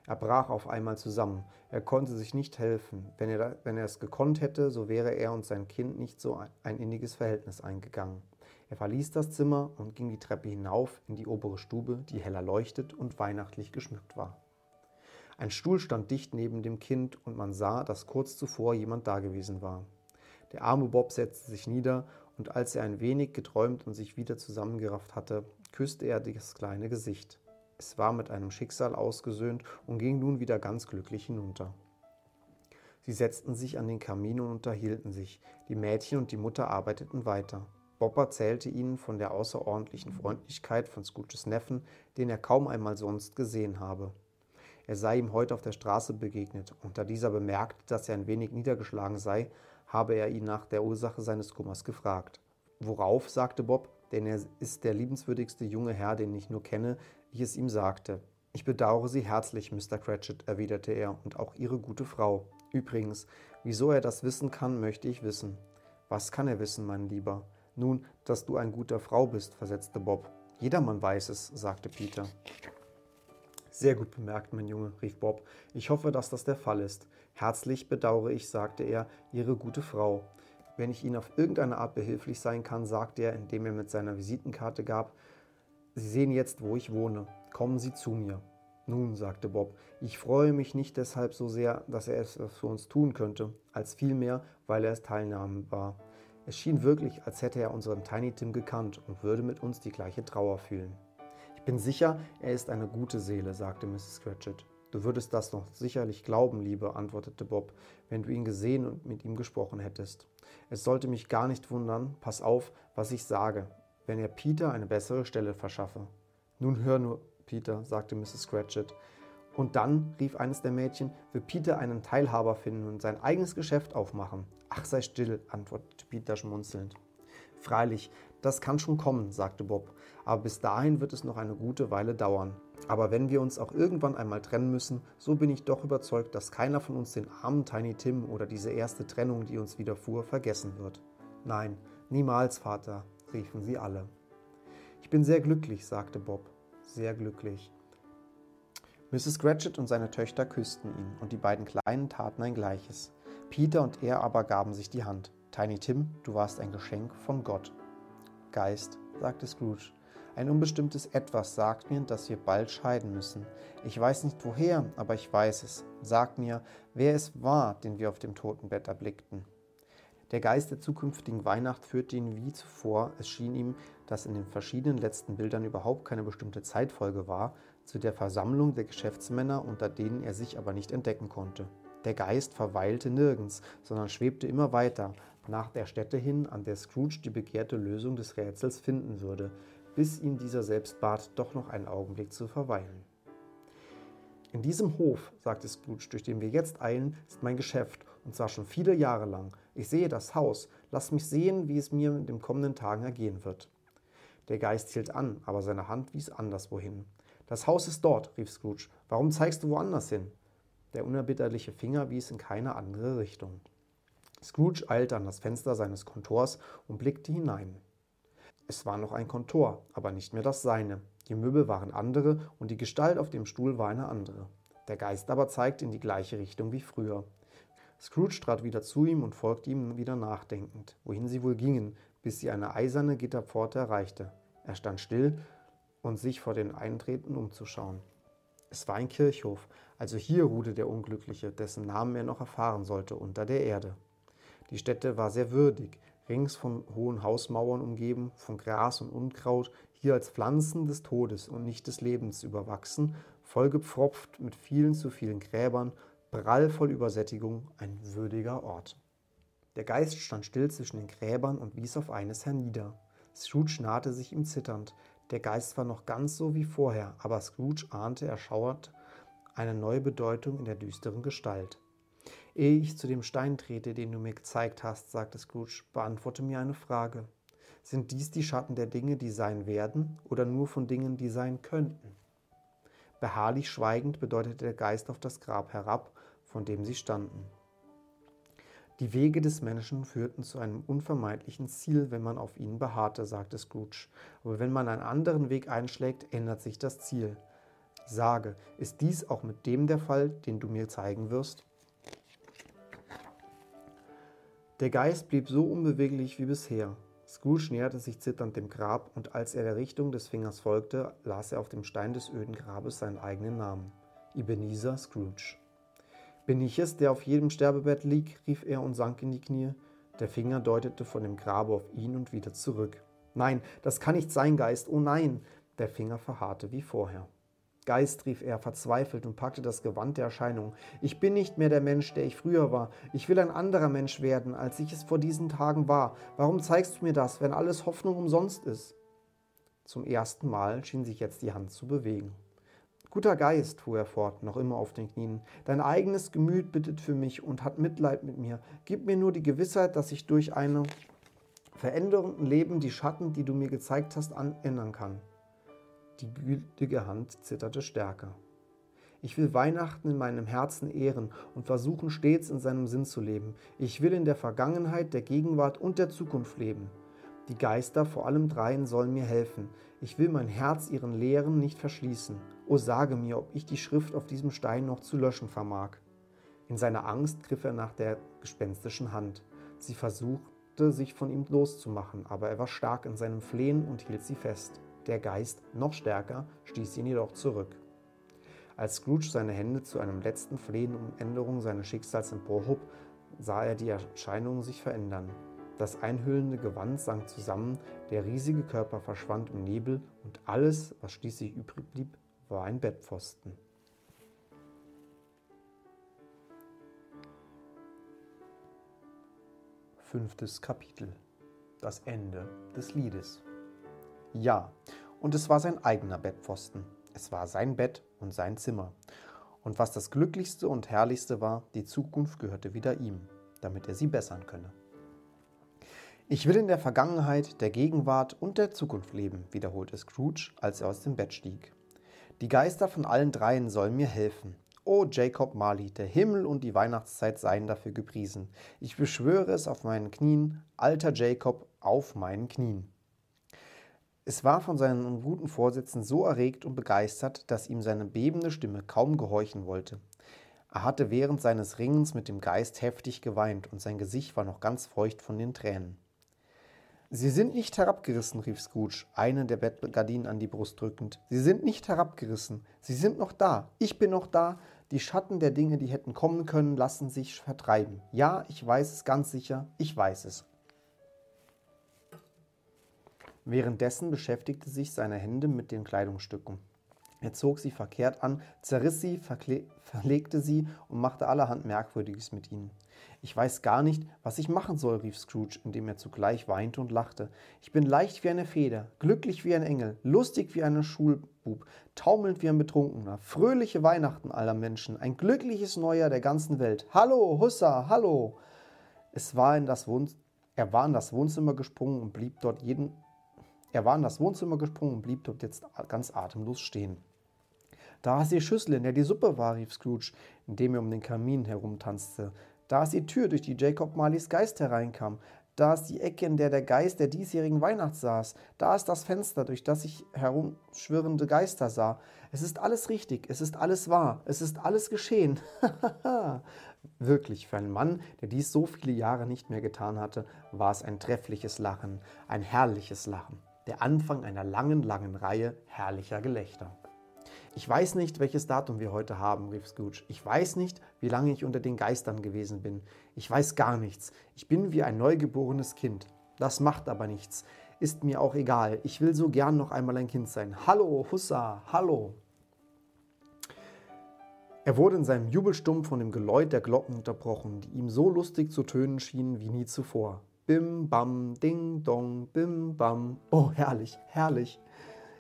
Er brach auf einmal zusammen. Er konnte sich nicht helfen. Wenn er, wenn er es gekonnt hätte, so wäre er und sein Kind nicht so ein inniges Verhältnis eingegangen. Er verließ das Zimmer und ging die Treppe hinauf in die obere Stube, die heller leuchtet und weihnachtlich geschmückt war. Ein Stuhl stand dicht neben dem Kind und man sah, dass kurz zuvor jemand dagewesen war. Der arme Bob setzte sich nieder und als er ein wenig geträumt und sich wieder zusammengerafft hatte, küsste er das kleine Gesicht. Es war mit einem Schicksal ausgesöhnt und ging nun wieder ganz glücklich hinunter. Sie setzten sich an den Kamin und unterhielten sich. Die Mädchen und die Mutter arbeiteten weiter. Bob erzählte ihnen von der außerordentlichen Freundlichkeit von Scrooges Neffen, den er kaum einmal sonst gesehen habe. Er sei ihm heute auf der Straße begegnet, und da dieser bemerkte, dass er ein wenig niedergeschlagen sei, habe er ihn nach der Ursache seines Kummers gefragt. Worauf, sagte Bob, denn er ist der liebenswürdigste junge Herr, den ich nur kenne, ich es ihm sagte. Ich bedauere Sie herzlich, Mr. Cratchit, erwiderte er, und auch Ihre gute Frau. Übrigens, wieso er das wissen kann, möchte ich wissen. Was kann er wissen, mein Lieber? Nun, dass du ein guter Frau bist, versetzte Bob. Jedermann weiß es, sagte Peter. Sehr gut bemerkt, mein Junge, rief Bob. Ich hoffe, dass das der Fall ist. Herzlich bedauere ich, sagte er, Ihre gute Frau. Wenn ich Ihnen auf irgendeine Art behilflich sein kann, sagte er, indem er mit seiner Visitenkarte gab, Sie sehen jetzt, wo ich wohne. Kommen Sie zu mir. Nun, sagte Bob, ich freue mich nicht deshalb so sehr, dass er es für uns tun könnte, als vielmehr, weil er es teilnahm war. Es schien wirklich, als hätte er unseren Tiny Tim gekannt und würde mit uns die gleiche Trauer fühlen. Bin sicher, er ist eine gute Seele, sagte Mrs. Cratchit. Du würdest das noch sicherlich glauben, Liebe, antwortete Bob, wenn du ihn gesehen und mit ihm gesprochen hättest. Es sollte mich gar nicht wundern, pass auf, was ich sage, wenn er Peter eine bessere Stelle verschaffe. Nun hör nur, Peter, sagte Mrs. Cratchit. Und dann, rief eines der Mädchen, wird Peter einen Teilhaber finden und sein eigenes Geschäft aufmachen. Ach, sei still, antwortete Peter schmunzelnd. Freilich, das kann schon kommen, sagte Bob, aber bis dahin wird es noch eine gute Weile dauern. Aber wenn wir uns auch irgendwann einmal trennen müssen, so bin ich doch überzeugt, dass keiner von uns den armen Tiny Tim oder diese erste Trennung, die uns widerfuhr, vergessen wird. Nein, niemals, Vater, riefen sie alle. Ich bin sehr glücklich, sagte Bob, sehr glücklich. Mrs. Cratchit und seine Töchter küssten ihn, und die beiden Kleinen taten ein gleiches. Peter und er aber gaben sich die Hand. Tiny Tim, du warst ein Geschenk von Gott. Geist, sagte Scrooge, ein unbestimmtes Etwas sagt mir, dass wir bald scheiden müssen. Ich weiß nicht woher, aber ich weiß es. Sag mir, wer es war, den wir auf dem Totenbett erblickten. Der Geist der zukünftigen Weihnacht führte ihn wie zuvor. Es schien ihm, dass in den verschiedenen letzten Bildern überhaupt keine bestimmte Zeitfolge war, zu der Versammlung der Geschäftsmänner, unter denen er sich aber nicht entdecken konnte. Der Geist verweilte nirgends, sondern schwebte immer weiter, nach der Stätte hin, an der Scrooge die begehrte Lösung des Rätsels finden würde, bis ihn dieser selbst bat, doch noch einen Augenblick zu verweilen. In diesem Hof, sagte Scrooge, durch den wir jetzt eilen, ist mein Geschäft, und zwar schon viele Jahre lang. Ich sehe das Haus, lass mich sehen, wie es mir in den kommenden Tagen ergehen wird. Der Geist hielt an, aber seine Hand wies anderswohin. Das Haus ist dort, rief Scrooge. Warum zeigst du woanders hin? Der unerbitterliche Finger wies in keine andere Richtung. Scrooge eilte an das Fenster seines Kontors und blickte hinein. Es war noch ein Kontor, aber nicht mehr das seine. Die Möbel waren andere und die Gestalt auf dem Stuhl war eine andere. Der Geist aber zeigte in die gleiche Richtung wie früher. Scrooge trat wieder zu ihm und folgte ihm wieder nachdenkend, wohin sie wohl gingen, bis sie eine eiserne Gitterpforte erreichte. Er stand still und sich vor den Eintreten umzuschauen. Es war ein Kirchhof, also hier ruhte der Unglückliche, dessen Namen er noch erfahren sollte, unter der Erde. Die Stätte war sehr würdig, rings von hohen Hausmauern umgeben, von Gras und Unkraut, hier als Pflanzen des Todes und nicht des Lebens überwachsen, vollgepfropft mit vielen zu vielen Gräbern, prallvoll Übersättigung, ein würdiger Ort. Der Geist stand still zwischen den Gräbern und wies auf eines hernieder. Scrooge nahte sich ihm zitternd. Der Geist war noch ganz so wie vorher, aber Scrooge ahnte erschauert eine neue Bedeutung in der düsteren Gestalt. Ehe ich zu dem Stein trete, den du mir gezeigt hast, sagte Scrooge, beantworte mir eine Frage. Sind dies die Schatten der Dinge, die sein werden, oder nur von Dingen, die sein könnten? Beharrlich schweigend bedeutete der Geist auf das Grab herab, von dem sie standen. Die Wege des Menschen führten zu einem unvermeidlichen Ziel, wenn man auf ihnen beharrte, sagte Scrooge. Aber wenn man einen anderen Weg einschlägt, ändert sich das Ziel. Sage, ist dies auch mit dem der Fall, den du mir zeigen wirst? Der Geist blieb so unbeweglich wie bisher. Scrooge näherte sich zitternd dem Grab, und als er der Richtung des Fingers folgte, las er auf dem Stein des öden Grabes seinen eigenen Namen. Ebenezer Scrooge. Bin ich es, der auf jedem Sterbebett liegt? rief er und sank in die Knie. Der Finger deutete von dem Grabe auf ihn und wieder zurück. Nein, das kann nicht sein, Geist, oh nein! Der Finger verharrte wie vorher. Geist, rief er verzweifelt und packte das Gewand der Erscheinung. Ich bin nicht mehr der Mensch, der ich früher war. Ich will ein anderer Mensch werden, als ich es vor diesen Tagen war. Warum zeigst du mir das, wenn alles Hoffnung umsonst ist? Zum ersten Mal schien sich jetzt die Hand zu bewegen. Guter Geist, fuhr er fort, noch immer auf den Knien, dein eigenes Gemüt bittet für mich und hat Mitleid mit mir. Gib mir nur die Gewissheit, dass ich durch eine Veränderung im Leben die Schatten, die du mir gezeigt hast, ändern kann. Die gütige Hand zitterte stärker. Ich will Weihnachten in meinem Herzen ehren und versuchen stets in seinem Sinn zu leben. Ich will in der Vergangenheit, der Gegenwart und der Zukunft leben. Die Geister, vor allem dreien, sollen mir helfen. Ich will mein Herz ihren Lehren nicht verschließen. O sage mir, ob ich die Schrift auf diesem Stein noch zu löschen vermag. In seiner Angst griff er nach der gespenstischen Hand. Sie versuchte, sich von ihm loszumachen, aber er war stark in seinem Flehen und hielt sie fest. Der Geist, noch stärker, stieß ihn jedoch zurück. Als Scrooge seine Hände zu einem letzten Flehen um Änderung seines Schicksals emporhob, sah er die Erscheinungen sich verändern. Das einhüllende Gewand sank zusammen, der riesige Körper verschwand im Nebel und alles, was schließlich übrig blieb, war ein Bettpfosten. Fünftes Kapitel. Das Ende des Liedes. Ja, und es war sein eigener Bettpfosten. Es war sein Bett und sein Zimmer. Und was das Glücklichste und Herrlichste war, die Zukunft gehörte wieder ihm, damit er sie bessern könne. Ich will in der Vergangenheit, der Gegenwart und der Zukunft leben, wiederholte Scrooge, als er aus dem Bett stieg. Die Geister von allen dreien sollen mir helfen. O Jacob Marley, der Himmel und die Weihnachtszeit seien dafür gepriesen. Ich beschwöre es auf meinen Knien, alter Jacob, auf meinen Knien. Es war von seinen guten Vorsätzen so erregt und begeistert, dass ihm seine bebende Stimme kaum gehorchen wollte. Er hatte während seines Ringens mit dem Geist heftig geweint und sein Gesicht war noch ganz feucht von den Tränen. Sie sind nicht herabgerissen, rief Scrooge, eine der Bettgardinen an die Brust drückend. Sie sind nicht herabgerissen. Sie sind noch da. Ich bin noch da. Die Schatten der Dinge, die hätten kommen können, lassen sich vertreiben. Ja, ich weiß es ganz sicher. Ich weiß es. Währenddessen beschäftigte sich seine Hände mit den Kleidungsstücken. Er zog sie verkehrt an, zerriss sie, verlegte sie und machte allerhand Merkwürdiges mit ihnen. Ich weiß gar nicht, was ich machen soll, rief Scrooge, indem er zugleich weinte und lachte. Ich bin leicht wie eine Feder, glücklich wie ein Engel, lustig wie ein Schulbub, taumelnd wie ein Betrunkener. Fröhliche Weihnachten aller Menschen, ein glückliches Neujahr der ganzen Welt. Hallo, Hussa, hallo! Es war in das Wohn er war in das Wohnzimmer gesprungen und blieb dort jeden er war in das Wohnzimmer gesprungen und blieb dort jetzt ganz atemlos stehen. Da ist die Schüssel, in der die Suppe war, rief Scrooge, indem er um den Kamin herumtanzte. Da ist die Tür, durch die Jacob Marleys Geist hereinkam. Da ist die Ecke, in der der Geist der diesjährigen Weihnacht saß. Da ist das Fenster, durch das ich herumschwirrende Geister sah. Es ist alles richtig, es ist alles wahr, es ist alles geschehen. Wirklich, für einen Mann, der dies so viele Jahre nicht mehr getan hatte, war es ein treffliches Lachen, ein herrliches Lachen. Der Anfang einer langen, langen Reihe herrlicher Gelächter. Ich weiß nicht, welches Datum wir heute haben, rief Scrooge. Ich weiß nicht, wie lange ich unter den Geistern gewesen bin. Ich weiß gar nichts. Ich bin wie ein neugeborenes Kind. Das macht aber nichts. Ist mir auch egal. Ich will so gern noch einmal ein Kind sein. Hallo, Hussa, hallo. Er wurde in seinem Jubelsturm von dem Geläut der Glocken unterbrochen, die ihm so lustig zu tönen schienen wie nie zuvor. Bim, bam, ding, dong, bim, bam. Oh, herrlich, herrlich.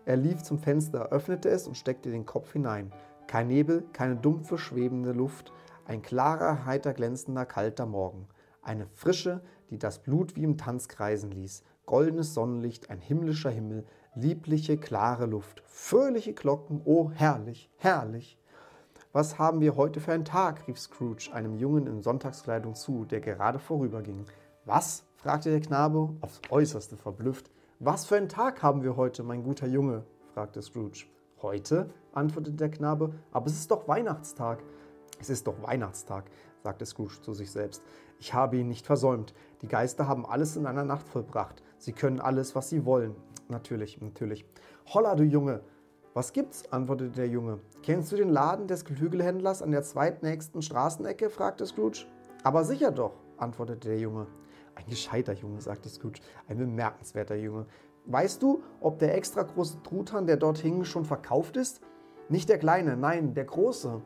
Er lief zum Fenster, öffnete es und steckte den Kopf hinein. Kein Nebel, keine dumpfe, schwebende Luft, ein klarer, heiter, glänzender, kalter Morgen. Eine Frische, die das Blut wie im Tanz kreisen ließ. Goldenes Sonnenlicht, ein himmlischer Himmel, liebliche, klare Luft, fröhliche Glocken, oh herrlich, herrlich. Was haben wir heute für einen Tag? rief Scrooge einem Jungen in Sonntagskleidung zu, der gerade vorüberging. Was? Fragte der Knabe, aufs äußerste verblüfft. Was für einen Tag haben wir heute, mein guter Junge? fragte Scrooge. Heute? antwortete der Knabe, aber es ist doch Weihnachtstag. Es ist doch Weihnachtstag, sagte Scrooge zu sich selbst. Ich habe ihn nicht versäumt. Die Geister haben alles in einer Nacht vollbracht. Sie können alles, was sie wollen. Natürlich, natürlich. Holla, du Junge! Was gibt's? antwortete der Junge. Kennst du den Laden des Geflügelhändlers an der zweitnächsten Straßenecke? fragte Scrooge. Aber sicher doch, antwortete der Junge. Ein gescheiter Junge, sagte Scrooge. Ein bemerkenswerter Junge. Weißt du, ob der extra große Truthahn, der dort hing, schon verkauft ist? Nicht der kleine, nein, der große.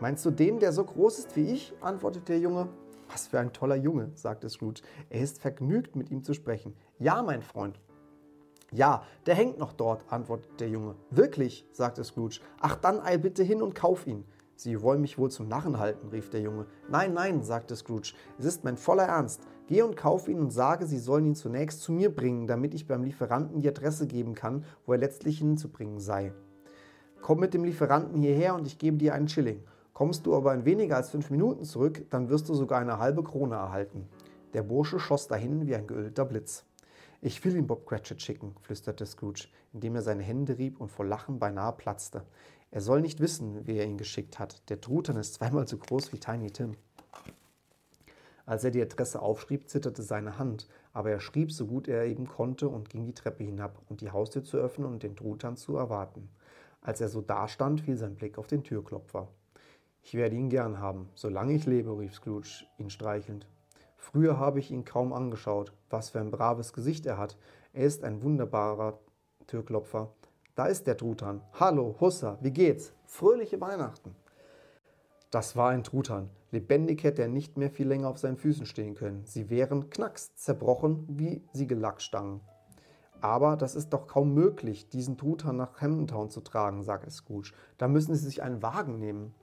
Meinst du den, der so groß ist wie ich? antwortete der Junge. Was für ein toller Junge, sagte Scrooge. Er ist vergnügt, mit ihm zu sprechen. Ja, mein Freund. Ja, der hängt noch dort, antwortete der Junge. Wirklich, sagte Scrooge. Ach, dann eil bitte hin und kauf ihn. Sie wollen mich wohl zum Narren halten, rief der Junge. Nein, nein, sagte Scrooge, es ist mein voller Ernst. Geh und kauf ihn und sage, Sie sollen ihn zunächst zu mir bringen, damit ich beim Lieferanten die Adresse geben kann, wo er letztlich hinzubringen sei. Komm mit dem Lieferanten hierher und ich gebe dir einen Schilling. Kommst du aber in weniger als fünf Minuten zurück, dann wirst du sogar eine halbe Krone erhalten. Der Bursche schoss dahin wie ein geölter Blitz. Ich will ihn Bob Cratchit schicken, flüsterte Scrooge, indem er seine Hände rieb und vor Lachen beinahe platzte. Er soll nicht wissen, wer ihn geschickt hat. Der Truthahn ist zweimal so groß wie Tiny Tim. Als er die Adresse aufschrieb, zitterte seine Hand, aber er schrieb so gut er eben konnte und ging die Treppe hinab, um die Haustür zu öffnen und den Truthahn zu erwarten. Als er so dastand, fiel sein Blick auf den Türklopfer. Ich werde ihn gern haben, solange ich lebe, rief Scrooge, ihn streichelnd. Früher habe ich ihn kaum angeschaut. Was für ein braves Gesicht er hat. Er ist ein wunderbarer Türklopfer. Da ist der Truthahn. Hallo, Hussa, wie geht's? Fröhliche Weihnachten. Das war ein Truthahn. Lebendig hätte er nicht mehr viel länger auf seinen Füßen stehen können. Sie wären knacks zerbrochen wie Siegellackstangen. Aber das ist doch kaum möglich, diesen Truthahn nach Camden zu tragen, sagte Scrooge. Da müssen Sie sich einen Wagen nehmen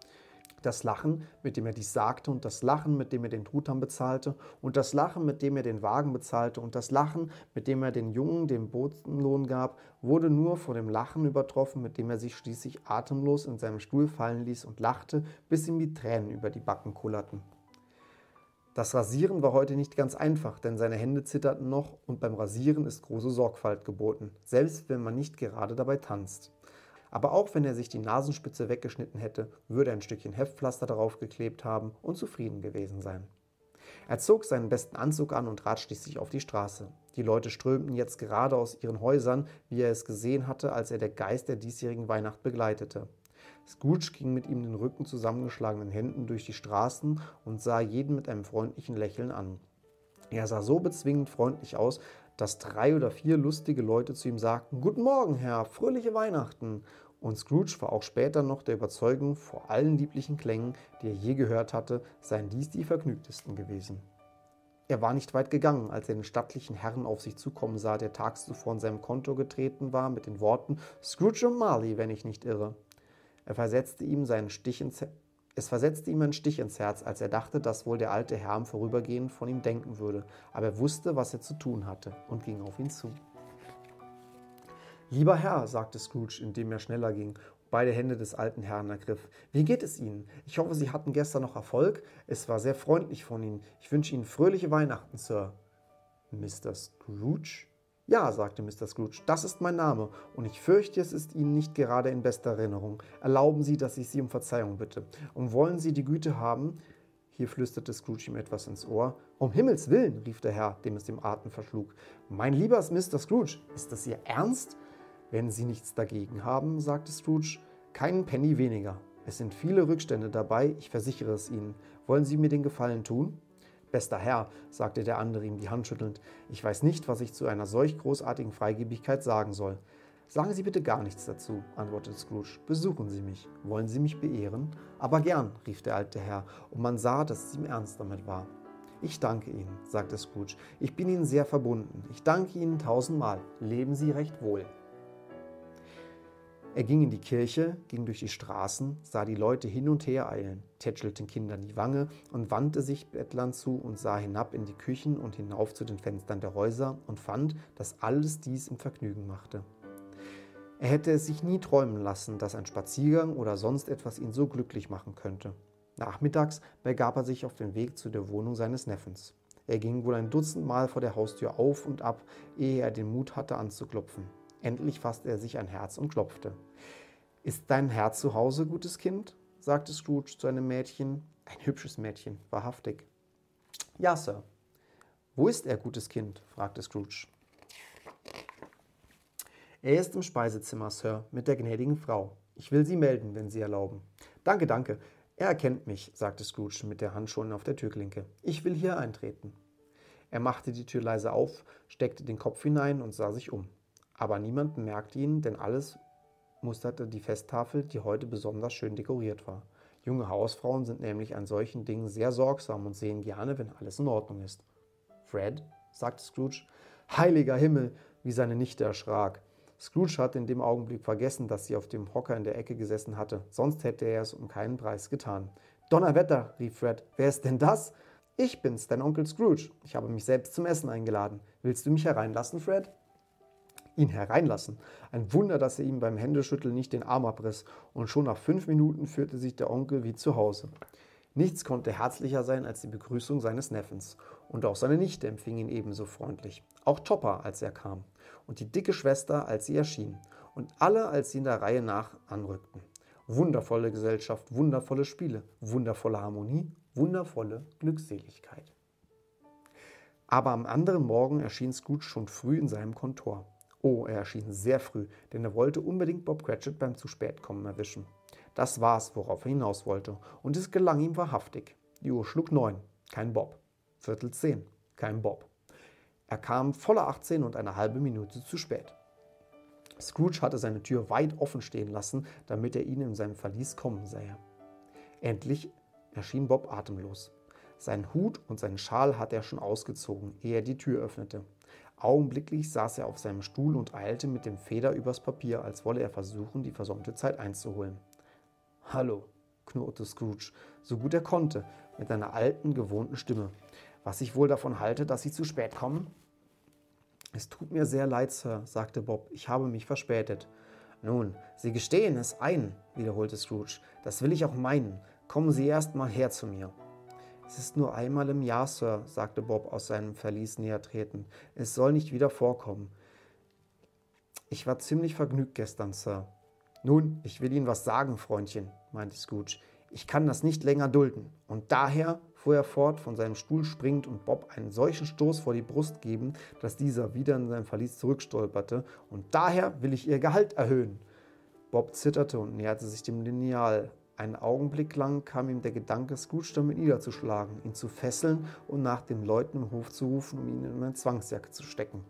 das Lachen, mit dem er dies sagte, und das Lachen, mit dem er den Truthahn bezahlte, und das Lachen, mit dem er den Wagen bezahlte, und das Lachen, mit dem er den Jungen den Botenlohn gab, wurde nur vor dem Lachen übertroffen, mit dem er sich schließlich atemlos in seinem Stuhl fallen ließ und lachte, bis ihm die Tränen über die Backen kullerten. Das Rasieren war heute nicht ganz einfach, denn seine Hände zitterten noch und beim Rasieren ist große Sorgfalt geboten, selbst wenn man nicht gerade dabei tanzt. Aber auch wenn er sich die Nasenspitze weggeschnitten hätte, würde er ein Stückchen Heftpflaster darauf geklebt haben und zufrieden gewesen sein. Er zog seinen besten Anzug an und trat schließlich auf die Straße. Die Leute strömten jetzt gerade aus ihren Häusern, wie er es gesehen hatte, als er der Geist der diesjährigen Weihnacht begleitete. Scrooge ging mit ihm den Rücken zusammengeschlagenen Händen durch die Straßen und sah jeden mit einem freundlichen Lächeln an. Er sah so bezwingend freundlich aus, dass drei oder vier lustige Leute zu ihm sagten: Guten Morgen, Herr, fröhliche Weihnachten und Scrooge war auch später noch der Überzeugung, vor allen lieblichen Klängen, die er je gehört hatte, seien dies die vergnügtesten gewesen. Er war nicht weit gegangen, als er den stattlichen Herrn auf sich zukommen sah, der tags zuvor in seinem Konto getreten war, mit den Worten Scrooge und Marley, wenn ich nicht irre. Er versetzte ihm seinen Stich ins es versetzte ihm einen Stich ins Herz, als er dachte, dass wohl der alte Herr im Vorübergehen von ihm denken würde, aber er wusste, was er zu tun hatte und ging auf ihn zu. Lieber Herr, sagte Scrooge, indem er schneller ging und beide Hände des alten Herrn ergriff. Wie geht es Ihnen? Ich hoffe, Sie hatten gestern noch Erfolg. Es war sehr freundlich von Ihnen. Ich wünsche Ihnen fröhliche Weihnachten, Sir. Mr. Scrooge? Ja, sagte Mr. Scrooge, das ist mein Name, und ich fürchte, es ist Ihnen nicht gerade in bester Erinnerung. Erlauben Sie, dass ich Sie um Verzeihung bitte. Und wollen Sie die Güte haben, hier flüsterte Scrooge ihm etwas ins Ohr. Um Himmels willen, rief der Herr, dem es dem Atem verschlug. Mein lieber Mr. Scrooge, ist das Ihr Ernst? Wenn Sie nichts dagegen haben, sagte Scrooge, keinen Penny weniger. Es sind viele Rückstände dabei, ich versichere es Ihnen. Wollen Sie mir den Gefallen tun? Bester Herr, sagte der andere ihm die Hand schüttelnd, ich weiß nicht, was ich zu einer solch großartigen Freigebigkeit sagen soll. Sagen Sie bitte gar nichts dazu, antwortete Scrooge. Besuchen Sie mich. Wollen Sie mich beehren? Aber gern, rief der alte Herr, und man sah, dass es ihm ernst damit war. Ich danke Ihnen, sagte Scrooge. Ich bin Ihnen sehr verbunden. Ich danke Ihnen tausendmal. Leben Sie recht wohl. Er ging in die Kirche, ging durch die Straßen, sah die Leute hin und her eilen, tätschelte den Kindern die Wange und wandte sich Bettlern zu und sah hinab in die Küchen und hinauf zu den Fenstern der Häuser und fand, dass alles dies ihm Vergnügen machte. Er hätte es sich nie träumen lassen, dass ein Spaziergang oder sonst etwas ihn so glücklich machen könnte. Nachmittags begab er sich auf den Weg zu der Wohnung seines Neffens. Er ging wohl ein Dutzend Mal vor der Haustür auf und ab, ehe er den Mut hatte anzuklopfen. Endlich fasste er sich ein Herz und klopfte. Ist dein Herz zu Hause, gutes Kind? sagte Scrooge zu einem Mädchen. Ein hübsches Mädchen, wahrhaftig. Ja, Sir. Wo ist er, gutes Kind? fragte Scrooge. Er ist im Speisezimmer, Sir, mit der gnädigen Frau. Ich will Sie melden, wenn Sie erlauben. Danke, danke. Er erkennt mich, sagte Scrooge mit der Hand schon auf der Türklinke. Ich will hier eintreten. Er machte die Tür leise auf, steckte den Kopf hinein und sah sich um. Aber niemand bemerkte ihn, denn alles musterte die Festtafel, die heute besonders schön dekoriert war. Junge Hausfrauen sind nämlich an solchen Dingen sehr sorgsam und sehen gerne, wenn alles in Ordnung ist. Fred, sagte Scrooge. Heiliger Himmel, wie seine Nichte erschrak. Scrooge hatte in dem Augenblick vergessen, dass sie auf dem Hocker in der Ecke gesessen hatte, sonst hätte er es um keinen Preis getan. Donnerwetter, rief Fred, wer ist denn das? Ich bin's, dein Onkel Scrooge. Ich habe mich selbst zum Essen eingeladen. Willst du mich hereinlassen, Fred? Ihn hereinlassen. Ein Wunder, dass er ihm beim Händeschütteln nicht den Arm abriss, und schon nach fünf Minuten führte sich der Onkel wie zu Hause. Nichts konnte herzlicher sein als die Begrüßung seines Neffens, und auch seine Nichte empfing ihn ebenso freundlich. Auch Topper, als er kam und die dicke Schwester, als sie erschien, und alle, als sie in der Reihe nach anrückten. Wundervolle Gesellschaft, wundervolle Spiele, wundervolle Harmonie, wundervolle Glückseligkeit. Aber am anderen Morgen erschien Scrooge schon früh in seinem Kontor. Oh, er erschien sehr früh, denn er wollte unbedingt Bob Cratchit beim zu spät kommen erwischen. Das war's, worauf er hinaus wollte, und es gelang ihm wahrhaftig. Die Uhr schlug neun, kein Bob. Viertel zehn, kein Bob. Er kam voller 18 und eine halbe Minute zu spät. Scrooge hatte seine Tür weit offen stehen lassen, damit er ihn in seinem Verlies kommen sähe. Endlich erschien Bob atemlos. Seinen Hut und seinen Schal hatte er schon ausgezogen, ehe er die Tür öffnete. Augenblicklich saß er auf seinem Stuhl und eilte mit dem Feder übers Papier, als wolle er versuchen, die versäumte Zeit einzuholen. Hallo, knurrte Scrooge, so gut er konnte, mit seiner alten, gewohnten Stimme was ich wohl davon halte, dass Sie zu spät kommen? Es tut mir sehr leid, Sir, sagte Bob, ich habe mich verspätet. Nun, Sie gestehen es ein, wiederholte Scrooge. Das will ich auch meinen. Kommen Sie erst mal her zu mir. Es ist nur einmal im Jahr, Sir, sagte Bob aus seinem Verlies näher treten. Es soll nicht wieder vorkommen. Ich war ziemlich vergnügt gestern, Sir. Nun, ich will Ihnen was sagen, Freundchen, meinte Scrooge. Ich kann das nicht länger dulden. Und daher fuhr er fort, von seinem Stuhl springend und Bob einen solchen Stoß vor die Brust geben, dass dieser wieder in sein Verlies zurückstolperte. Und daher will ich ihr Gehalt erhöhen. Bob zitterte und näherte sich dem Lineal. Einen Augenblick lang kam ihm der Gedanke, Scrooge damit niederzuschlagen, ihn zu fesseln und nach den Leuten im Hof zu rufen, um ihn in eine Zwangsjacke zu stecken.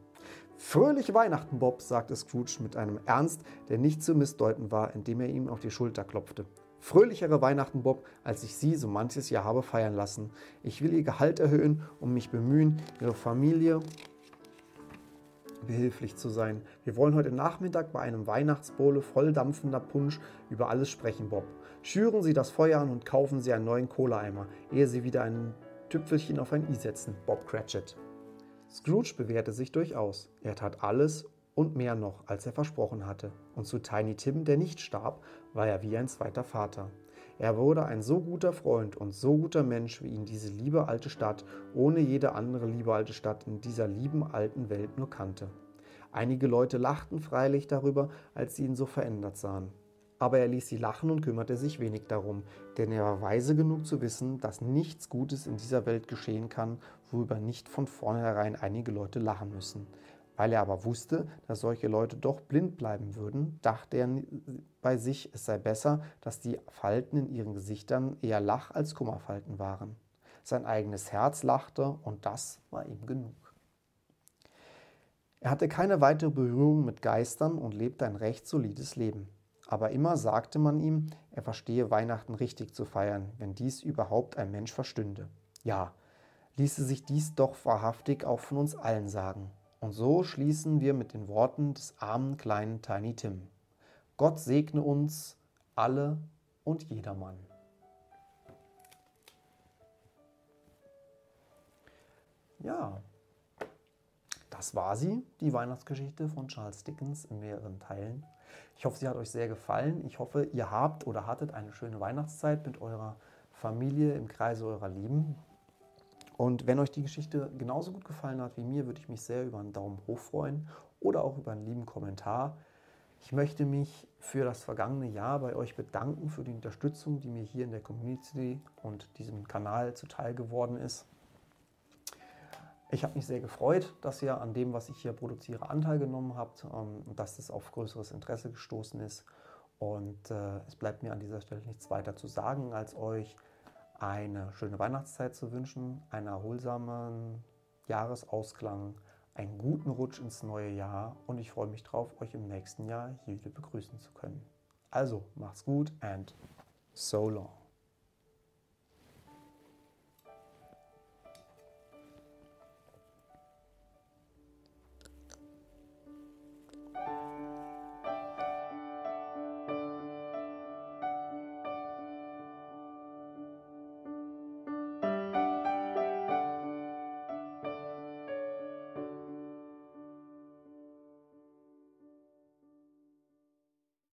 Fröhliche Weihnachten, Bob, sagte Scrooge mit einem Ernst, der nicht zu missdeuten war, indem er ihm auf die Schulter klopfte. Fröhlichere Weihnachten, Bob, als ich Sie so manches Jahr habe feiern lassen. Ich will Ihr Gehalt erhöhen und mich bemühen, Ihre Familie behilflich zu sein. Wir wollen heute Nachmittag bei einem Weihnachtsbowle voll dampfender Punsch über alles sprechen, Bob. Schüren Sie das Feuer an und kaufen Sie einen neuen Kohleeimer, ehe Sie wieder ein Tüpfelchen auf ein i setzen, Bob Cratchit. Scrooge bewährte sich durchaus. Er tat alles und mehr noch, als er versprochen hatte. Und zu Tiny Tim, der nicht starb, war er wie ein zweiter Vater. Er wurde ein so guter Freund und so guter Mensch, wie ihn diese liebe alte Stadt ohne jede andere liebe alte Stadt in dieser lieben alten Welt nur kannte. Einige Leute lachten freilich darüber, als sie ihn so verändert sahen. Aber er ließ sie lachen und kümmerte sich wenig darum, denn er war weise genug zu wissen, dass nichts Gutes in dieser Welt geschehen kann, worüber nicht von vornherein einige Leute lachen müssen. Weil er aber wusste, dass solche Leute doch blind bleiben würden, dachte er bei sich, es sei besser, dass die Falten in ihren Gesichtern eher Lach- als Kummerfalten waren. Sein eigenes Herz lachte und das war ihm genug. Er hatte keine weitere Berührung mit Geistern und lebte ein recht solides Leben. Aber immer sagte man ihm, er verstehe Weihnachten richtig zu feiern, wenn dies überhaupt ein Mensch verstünde. Ja, ließe sich dies doch wahrhaftig auch von uns allen sagen. Und so schließen wir mit den Worten des armen kleinen Tiny Tim. Gott segne uns alle und jedermann. Ja, das war sie, die Weihnachtsgeschichte von Charles Dickens in mehreren Teilen. Ich hoffe, sie hat euch sehr gefallen. Ich hoffe, ihr habt oder hattet eine schöne Weihnachtszeit mit eurer Familie im Kreise eurer Lieben. Und wenn euch die Geschichte genauso gut gefallen hat wie mir, würde ich mich sehr über einen Daumen hoch freuen oder auch über einen lieben Kommentar. Ich möchte mich für das vergangene Jahr bei euch bedanken für die Unterstützung, die mir hier in der Community und diesem Kanal zuteil geworden ist. Ich habe mich sehr gefreut, dass ihr an dem, was ich hier produziere, Anteil genommen habt ähm, und dass es auf größeres Interesse gestoßen ist. Und äh, es bleibt mir an dieser Stelle nichts weiter zu sagen, als euch eine schöne Weihnachtszeit zu wünschen, einen erholsamen Jahresausklang, einen guten Rutsch ins neue Jahr und ich freue mich drauf, euch im nächsten Jahr hier wieder begrüßen zu können. Also, macht's gut and so long.